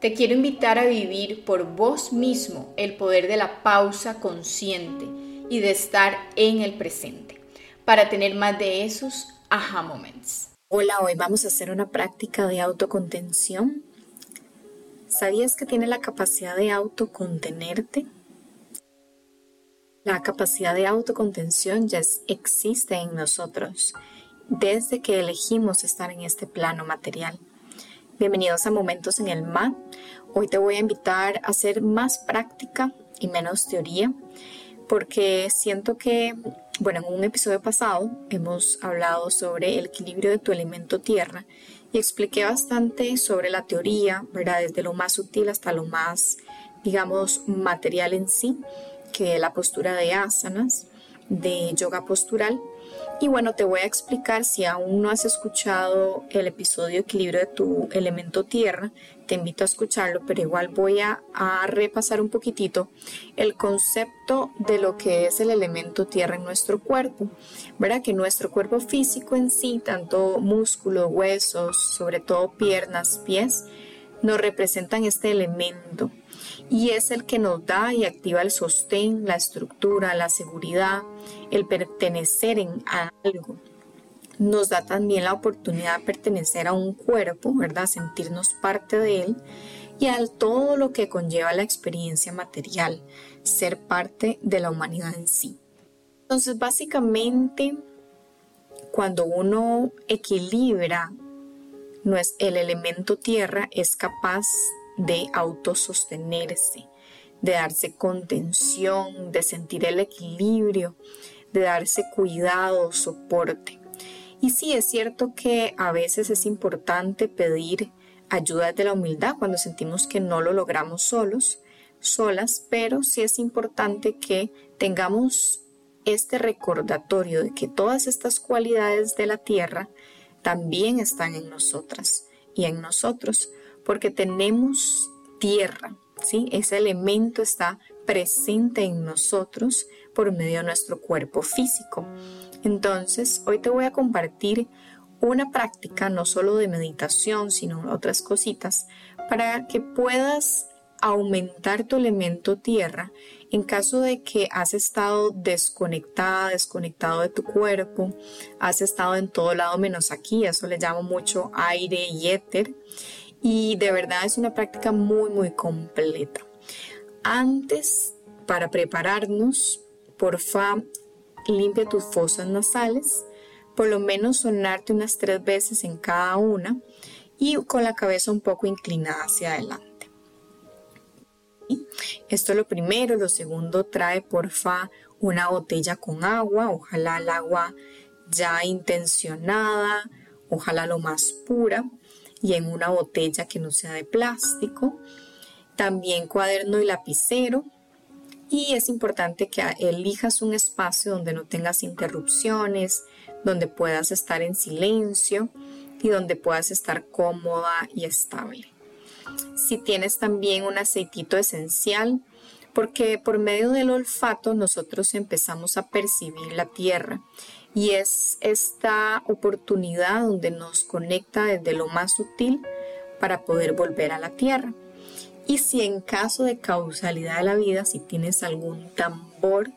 Te quiero invitar a vivir por vos mismo el poder de la pausa consciente y de estar en el presente para tener más de esos aha moments. Hola, hoy vamos a hacer una práctica de autocontención. ¿Sabías que tiene la capacidad de autocontenerte? La capacidad de autocontención ya existe en nosotros desde que elegimos estar en este plano material. Bienvenidos a Momentos en el MA. Hoy te voy a invitar a hacer más práctica y menos teoría, porque siento que, bueno, en un episodio pasado hemos hablado sobre el equilibrio de tu elemento tierra y expliqué bastante sobre la teoría, ¿verdad? Desde lo más sutil hasta lo más, digamos, material en sí, que la postura de asanas, de yoga postural y bueno, te voy a explicar si aún no has escuchado el episodio Equilibrio de tu elemento tierra, te invito a escucharlo, pero igual voy a, repasar un poquitito el concepto de lo que es el elemento tierra en nuestro cuerpo. ¿Verdad? Que nuestro cuerpo físico en sí, tanto músculos, huesos, sobre todo piernas, pies, nos representan este elemento y es el que nos da y activa el sostén, la estructura, la seguridad, el pertenecer en algo. Nos da también la oportunidad de pertenecer a un cuerpo, ¿verdad? Sentirnos parte de él y a todo lo que conlleva la experiencia material, ser parte de la humanidad en sí. Entonces, básicamente, cuando uno equilibra el elemento tierra, es capaz de autosostenerse, de darse contención, de sentir el equilibrio, de darse cuidado, soporte. Y sí, es cierto que a veces es importante pedir ayuda de la humildad cuando sentimos que no lo logramos solos, solas, pero sí es importante que tengamos este recordatorio de que todas estas cualidades de la tierra también están en nosotras y en nosotros, porque tenemos tierra, ¿sí? Ese elemento está presente en nosotros por medio de nuestro cuerpo físico. Entonces, hoy te voy a compartir una práctica no solo de meditación, sino otras cositas, para que puedas aumentar tu elemento tierra en caso de que has estado desconectada, desconectado de tu cuerpo, has estado en todo lado menos aquí, eso le llamo mucho aire y éter, y de verdad es una práctica muy, muy completa. Antes, para prepararnos, porfa, limpia tus fosas nasales, por lo menos sonarte unas tres veces en cada una y con la cabeza un poco inclinada hacia adelante. Esto es lo primero. Lo segundo, trae porfa una botella con agua, ojalá el agua ya intencionada, ojalá lo más pura y en una botella que no sea de plástico. También cuaderno y lapicero. Y es importante que elijas un espacio donde no tengas interrupciones, donde puedas estar en silencio y donde puedas estar cómoda y estable. Si tienes también un aceitito esencial, porque por medio del olfato nosotros empezamos a percibir la tierra y es esta oportunidad donde nos conecta desde lo más sutil para poder volver a la tierra. Y si en caso de causalidad de la vida, si tienes algún tambor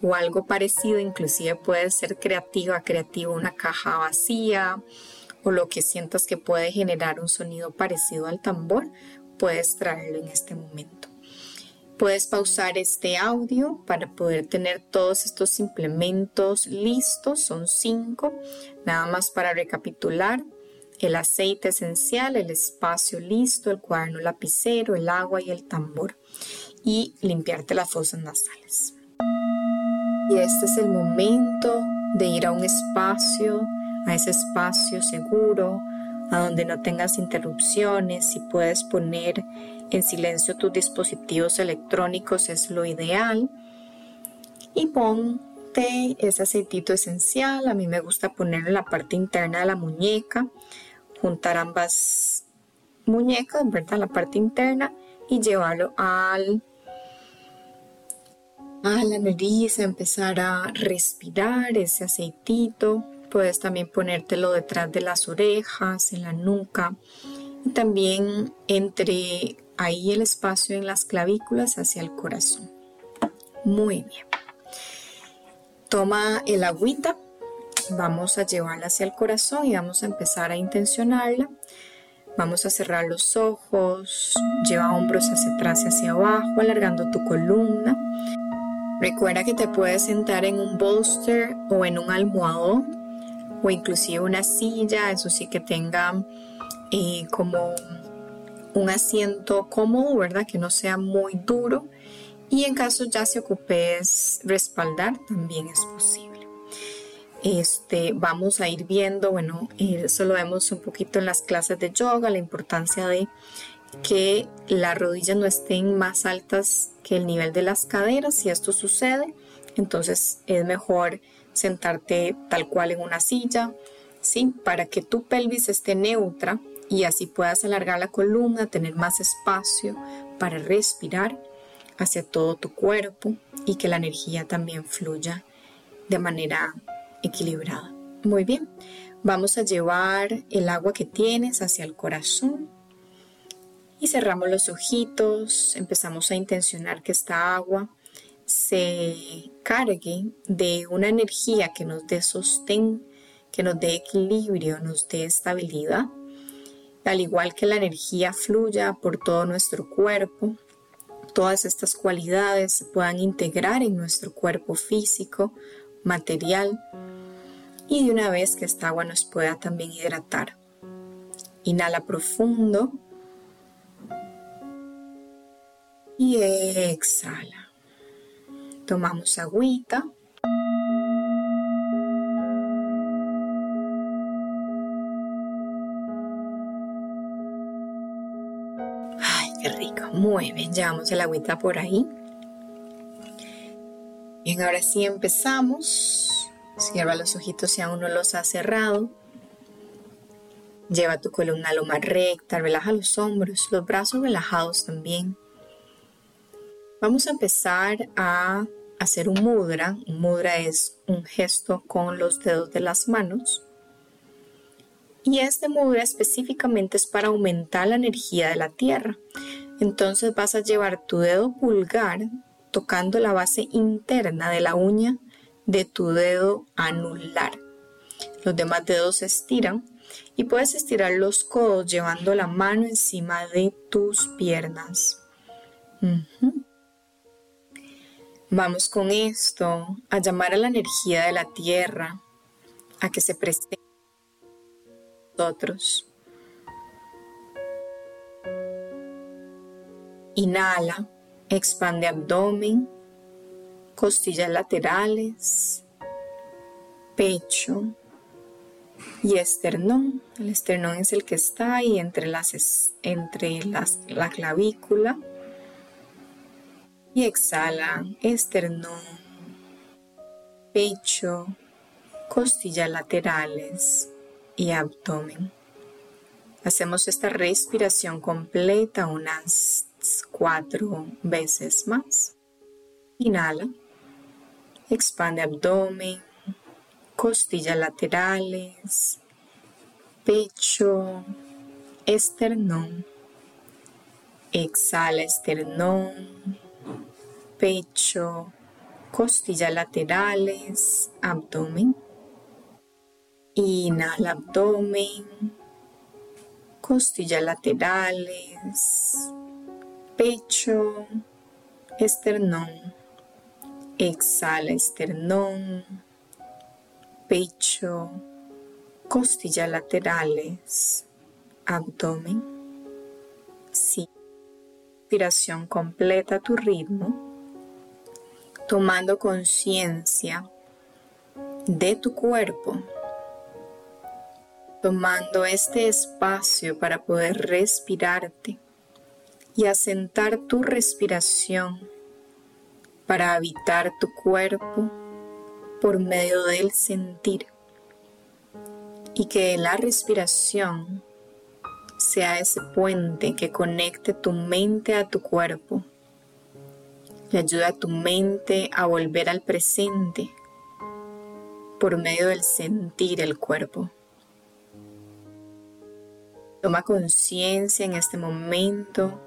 o algo parecido, inclusive puede ser creativa, creativo, una caja vacía o lo que sientas que puede generar un sonido parecido al tambor, puedes traerlo en este momento. Puedes pausar este audio para poder tener todos estos implementos listos, son cinco, nada más para recapitular. El aceite esencial, el espacio listo, el cuaderno lapicero, el agua y el tambor. Y limpiarte las fosas nasales. Y este es el momento de ir a un espacio, a ese espacio seguro, a donde no tengas interrupciones y puedes poner en silencio tus dispositivos electrónicos es lo ideal. Y ponte ese aceitito esencial. A mí me gusta ponerlo en la parte interna de la muñeca. Juntar ambas muñecas, ¿verdad? La parte interna y llevarlo al a la nariz, empezar a respirar ese aceitito. Puedes también ponértelo detrás de las orejas, en la nuca y también entre ahí el espacio en las clavículas hacia el corazón. Muy bien. Toma el agüita, vamos a llevarla hacia el corazón y vamos a empezar a intencionarla. Vamos a cerrar los ojos, lleva hombros hacia atrás y hacia abajo, alargando tu columna. Recuerda que te puedes sentar en un bolster o en un almohadón o inclusive una silla, eso sí que tenga eh, como un asiento cómodo, ¿verdad? Que no sea muy duro. Y en caso ya se ocupes respaldar, también es posible. Este, vamos a ir viendo, bueno, eso lo vemos un poquito en las clases de yoga, la importancia de que las rodillas no estén más altas que el nivel de las caderas. Si esto sucede, entonces es mejor sentarte tal cual en una silla, ¿sí? Para que tu pelvis esté neutra y así puedas alargar la columna, tener más espacio para respirar hacia todo tu cuerpo y que la energía también fluya de manera equilibrada. Muy bien, vamos a llevar el agua que tienes hacia el corazón y cerramos los ojitos, empezamos a intencionar que esta agua se cargue de una energía que nos dé sostén, que nos dé equilibrio, nos dé estabilidad, al igual que la energía fluya por todo nuestro cuerpo, todas estas cualidades se puedan integrar en nuestro cuerpo físico, material, y de una vez que esta agua nos pueda también hidratar. Inhala profundo y exhala. Tomamos agüita. Ay, qué rico. Muy bien, llevamos el agüita por ahí. Bien, ahora sí empezamos. Cierra los ojitos si aún no los has cerrado. Lleva tu columna lo más recta, relaja los hombros, los brazos relajados también. Vamos a empezar a hacer un mudra. Un mudra es un gesto con los dedos de las manos. Y este mudra específicamente es para aumentar la energía de la tierra. Entonces vas a llevar tu dedo pulgar tocando la base interna de la uña de tu dedo anular. Los demás dedos se estiran y puedes estirar los codos llevando la mano encima de tus piernas. Vamos con esto a llamar a la energía de la tierra a que se presente a nosotros. Inhala, expande abdomen, costillas laterales, pecho y esternón. El esternón es el que está ahí entre, las, entre las, la clavícula y exhala esternón, pecho, costillas laterales y abdomen. Hacemos esta respiración completa unas cuatro veces más. Inhala, expande abdomen, costillas laterales, pecho, esternón. Exhala esternón pecho, costillas laterales, abdomen. Inhala abdomen, costillas laterales, pecho, esternón. Exhala esternón, pecho, costillas laterales, abdomen. Sí. Respiración completa tu ritmo tomando conciencia de tu cuerpo, tomando este espacio para poder respirarte y asentar tu respiración para habitar tu cuerpo por medio del sentir y que la respiración sea ese puente que conecte tu mente a tu cuerpo y ayuda a tu mente a volver al presente por medio del sentir el cuerpo. Toma conciencia en este momento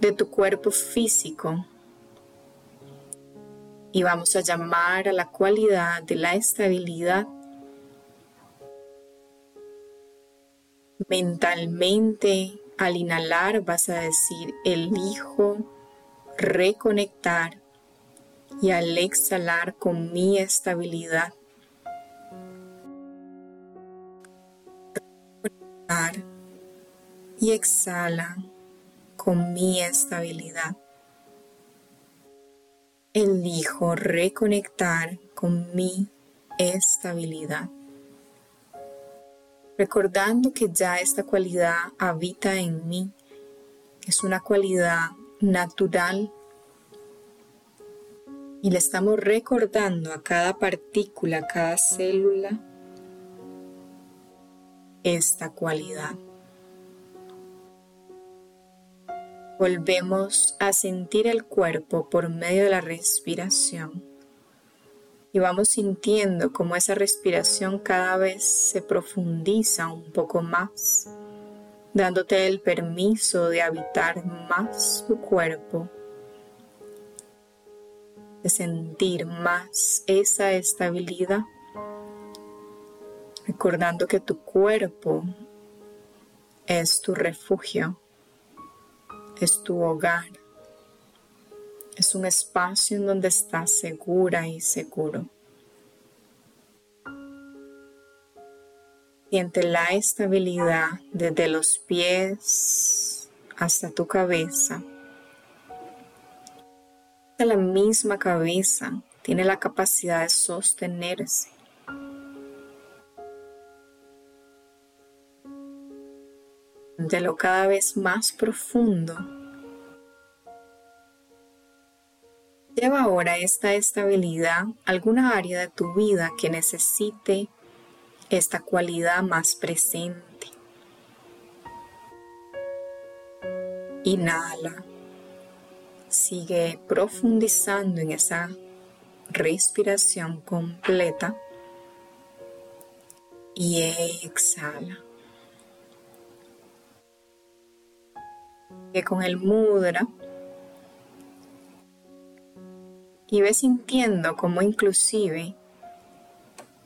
de tu cuerpo físico y vamos a llamar a la cualidad de la estabilidad mentalmente al inhalar vas a decir elijo reconectar y al exhalar con mi estabilidad reconectar y exhala con mi estabilidad elijo reconectar con mi estabilidad. Recordando que ya esta cualidad habita en mí, es una cualidad natural. Y le estamos recordando a cada partícula, a cada célula, esta cualidad. Volvemos a sentir el cuerpo por medio de la respiración. Y vamos sintiendo cómo esa respiración cada vez se profundiza un poco más, dándote el permiso de habitar más tu cuerpo, de sentir más esa estabilidad, recordando que tu cuerpo es tu refugio es tu hogar. Es un espacio en donde estás segura y seguro. Siente la estabilidad desde los pies hasta tu cabeza. La misma cabeza tiene la capacidad de sostenerse. de lo cada vez más profundo. Lleva ahora esta estabilidad a alguna área de tu vida que necesite esta cualidad más presente. Inhala. Sigue profundizando en esa respiración completa y exhala. que con el mudra y ve sintiendo como inclusive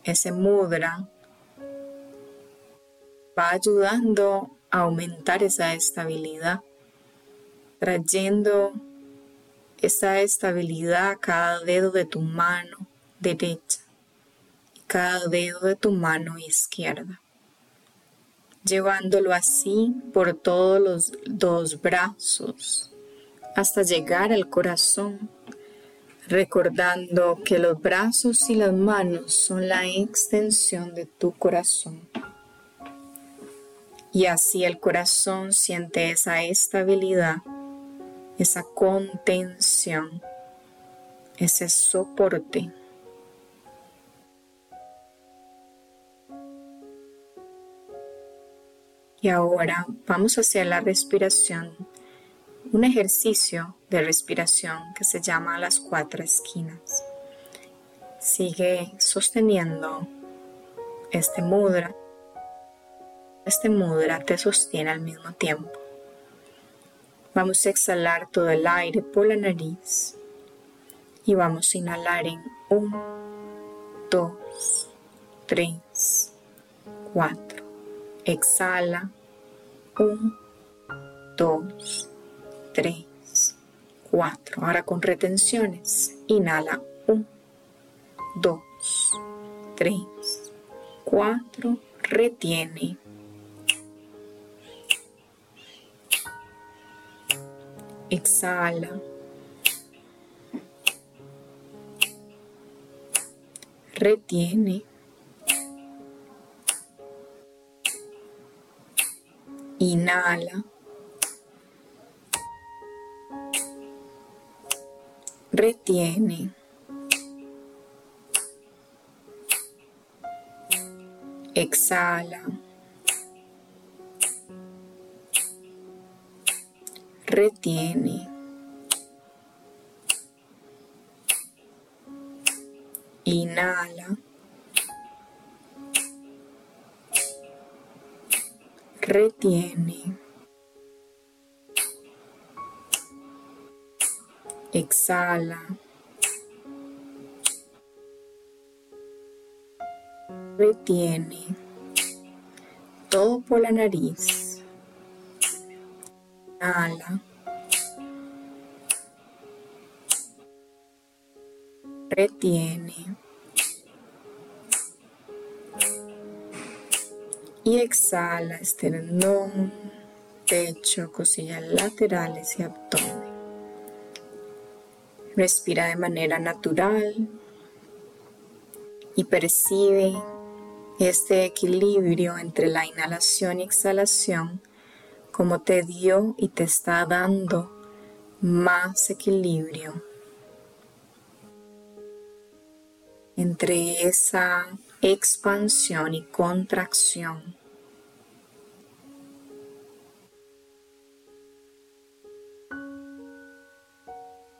ese mudra va ayudando a aumentar esa estabilidad, trayendo esa estabilidad a cada dedo de tu mano derecha y cada dedo de tu mano izquierda llevándolo así por todos los dos brazos hasta llegar al corazón, recordando que los brazos y las manos son la extensión de tu corazón. Y así el corazón siente esa estabilidad, esa contención, ese soporte. Y ahora vamos a hacer la respiración, un ejercicio de respiración que se llama las cuatro esquinas. Sigue sosteniendo este mudra. Este mudra te sostiene al mismo tiempo. Vamos a exhalar todo el aire por la nariz y vamos a inhalar en 1, 2, 3, 4. Exhala 1, 2, 3, 4. Ahora con retenciones. Inhala 1, 2, 3, 4. Retiene. Exhala. Retiene. Inhala. Retiene. Exhala. Retiene. Inhala. Retiene. Exhala. Retiene. Todo por la nariz. Inhala. Retiene. Y exhala, esternón, pecho, cosillas laterales y abdomen. Respira de manera natural y percibe este equilibrio entre la inhalación y exhalación como te dio y te está dando más equilibrio entre esa expansión y contracción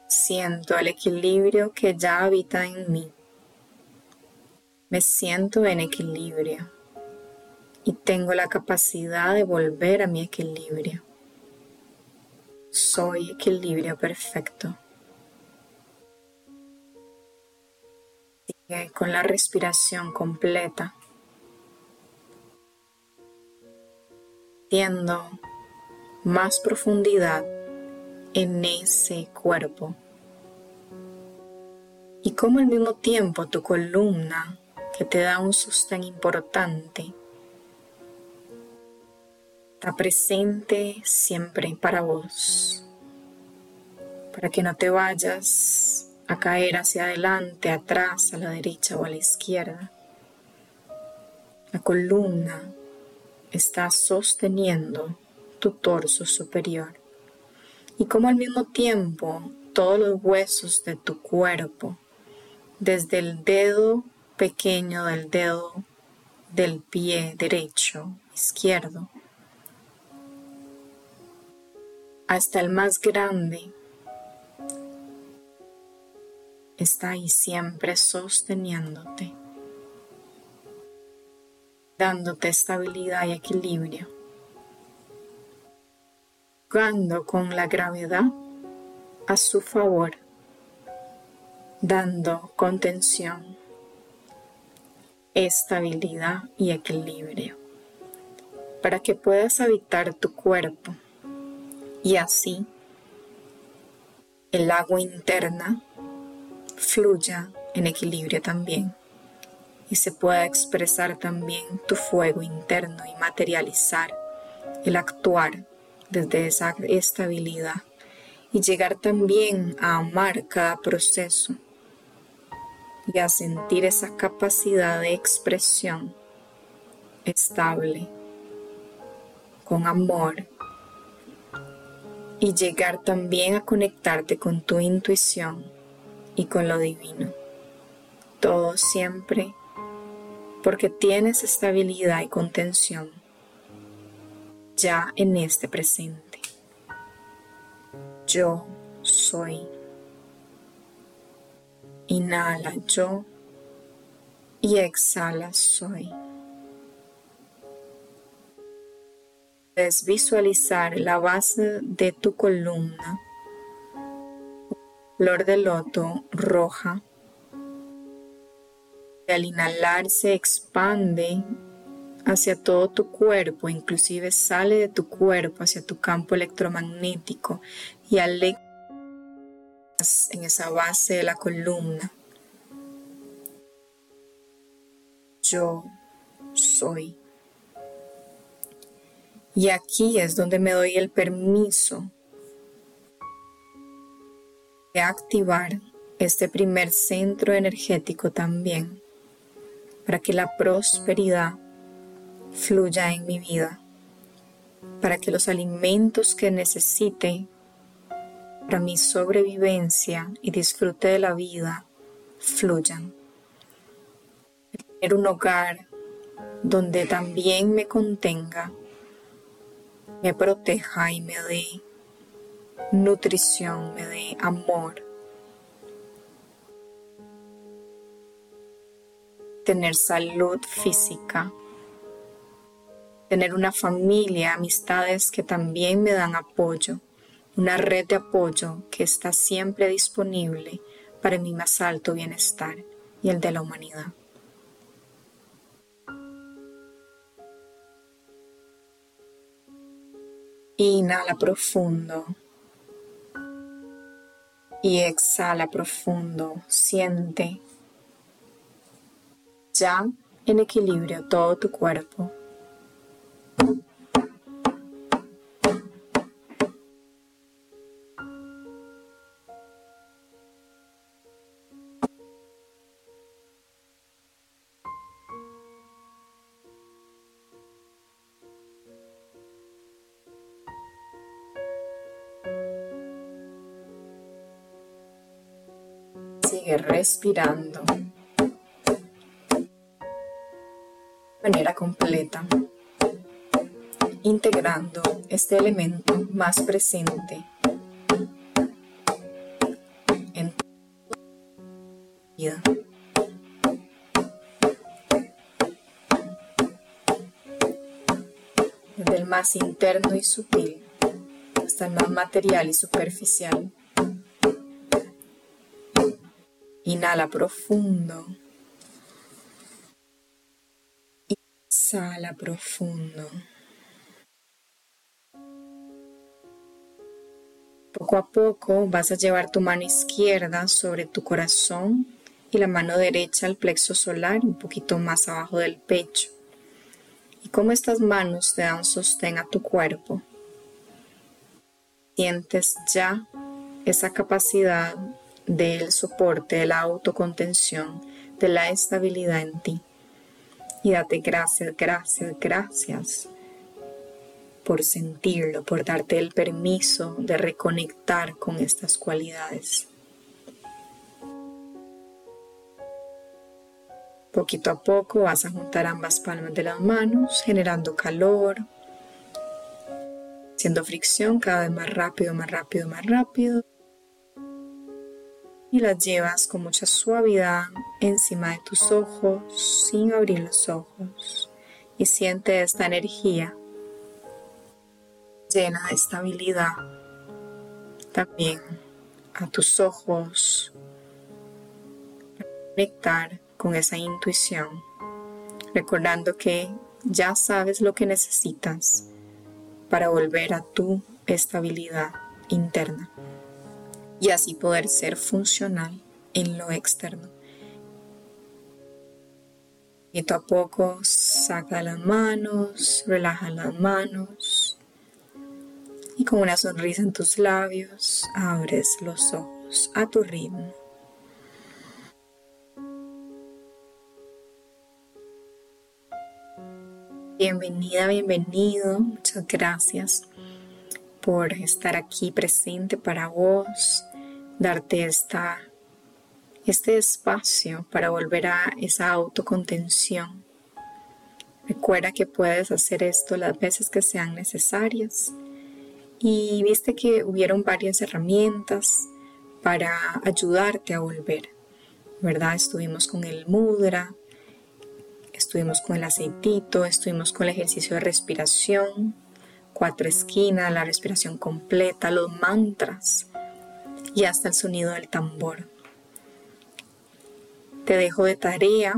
siento el equilibrio que ya habita en mí. Me siento en equilibrio y tengo la capacidad de volver a mi equilibrio. Soy equilibrio perfecto. Sigue con la respiración completa. Siendo más profundidad en ese cuerpo y como al mismo tiempo tu columna, que te da un sostén importante, está presente siempre para vos, para que no te vayas a caer hacia adelante, atrás, a la derecha o a la izquierda. La columna está sosteniendo tu torso superior y como al mismo tiempo todos los huesos de tu cuerpo desde el dedo pequeño del dedo del pie derecho, izquierdo, hasta el más grande, está ahí siempre sosteniéndote, dándote estabilidad y equilibrio, jugando con la gravedad a su favor dando contención, estabilidad y equilibrio para que puedas habitar tu cuerpo y así el agua interna fluya en equilibrio también y se pueda expresar también tu fuego interno y materializar el actuar desde esa estabilidad y llegar también a amar cada proceso y a sentir esa capacidad de expresión estable, con amor y llegar también a conectarte con tu intuición y con lo divino. Todo siempre porque tienes estabilidad y contención ya en este presente. Yo soy Inhala yo y exhala soy. Puedes visualizar la base de tu columna, flor de loto roja. Al inhalar se expande hacia todo tu cuerpo, inclusive sale de tu cuerpo hacia tu campo electromagnético y al en esa base de la columna. Yo soy. Y aquí es donde me doy el permiso de activar este primer centro energético también, para que la prosperidad fluya en mi vida, para que los alimentos que necesite para mi sobrevivencia y disfrute de la vida fluyan. Tener un hogar donde también me contenga, me proteja y me dé nutrición, me dé amor. Tener salud física, tener una familia, amistades que también me dan apoyo, una red de apoyo que está siempre disponible para mi más alto bienestar y el de la humanidad. Inhala profundo y exhala profundo. Siente ya en equilibrio todo tu cuerpo. Respirando de manera completa, integrando este elemento más presente en tu vida. Desde el más interno y sutil hasta el más material y superficial. Inhala profundo. Exhala profundo. Poco a poco vas a llevar tu mano izquierda sobre tu corazón y la mano derecha al plexo solar, un poquito más abajo del pecho. Y como estas manos te dan sostén a tu cuerpo, sientes ya esa capacidad del soporte, de la autocontención, de la estabilidad en ti. Y date gracias, gracias, gracias por sentirlo, por darte el permiso de reconectar con estas cualidades. Poquito a poco vas a juntar ambas palmas de las manos, generando calor, haciendo fricción cada vez más rápido, más rápido, más rápido y las llevas con mucha suavidad encima de tus ojos sin abrir los ojos y siente esta energía llena de estabilidad también a tus ojos conectar con esa intuición recordando que ya sabes lo que necesitas para volver a tu estabilidad interna y así poder ser funcional en lo externo. Poquito a poco saca las manos, relaja las manos y con una sonrisa en tus labios abres los ojos a tu ritmo. Bienvenida, bienvenido, muchas gracias por estar aquí presente para vos, darte esta, este espacio para volver a esa autocontención. Recuerda que puedes hacer esto las veces que sean necesarias. Y viste que hubieron varias herramientas para ayudarte a volver, ¿verdad? Estuvimos con el mudra, estuvimos con el aceitito, estuvimos con el ejercicio de respiración, cuatro esquinas, la respiración completa, los mantras y hasta el sonido del tambor. Te dejo de tarea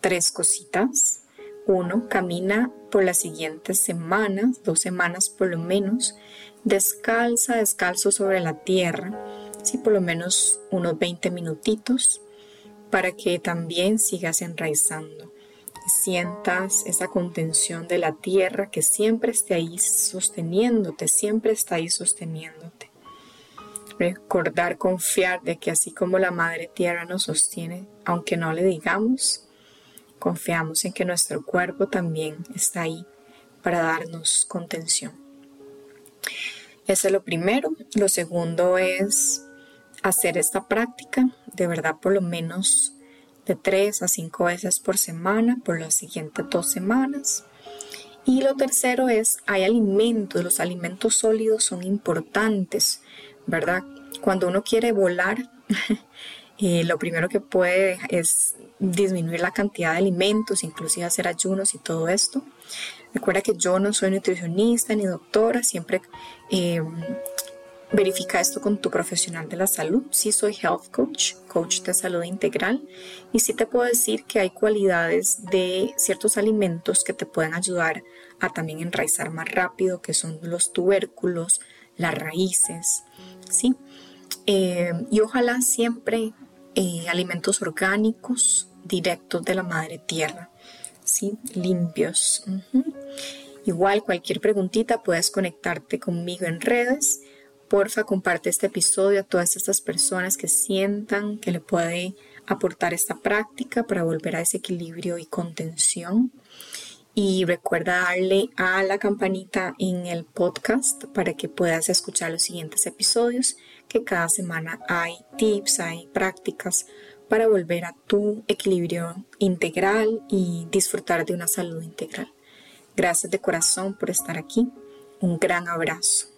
tres cositas. Uno, camina por las siguientes semanas, dos semanas por lo menos, descalza, descalzo sobre la tierra, sí, por lo menos unos 20 minutitos, para que también sigas enraizando sientas esa contención de la tierra que siempre esté ahí sosteniéndote, siempre está ahí sosteniéndote. Recordar, confiar de que así como la Madre Tierra nos sostiene, aunque no le digamos, confiamos en que nuestro cuerpo también está ahí para darnos contención. Ese es lo primero. Lo segundo es hacer esta práctica, de verdad por lo menos de 3 a 5 veces por semana por las siguientes dos semanas. Y lo tercero es, hay alimentos, los alimentos sólidos son importantes, ¿verdad? Cuando uno quiere volar, eh, lo primero que puede es disminuir la cantidad de alimentos, inclusive hacer ayunos y todo esto. Recuerda que yo no soy nutricionista ni doctora, siempre eh, verifica esto con tu profesional de la salud. Sí soy health coach, coach de salud integral, y sí te puedo decir que hay cualidades de ciertos alimentos que te pueden ayudar a también enraizar más rápido, que son los tubérculos, las raíces, ¿sí? Eh, y ojalá siempre eh, alimentos orgánicos directos de la madre tierra, ¿sí? Limpios. Igual cualquier preguntita puedes conectarte conmigo en redes. Porfa, comparte este episodio a todas estas personas que sientan que le puede aportar esta práctica para volver a ese equilibrio y contención. Y recuerda darle a la campanita en el podcast para que puedas escuchar los siguientes episodios, que cada semana hay tips, hay prácticas para volver a tu equilibrio integral y disfrutar de una salud integral. Gracias de corazón por estar aquí. Un gran abrazo.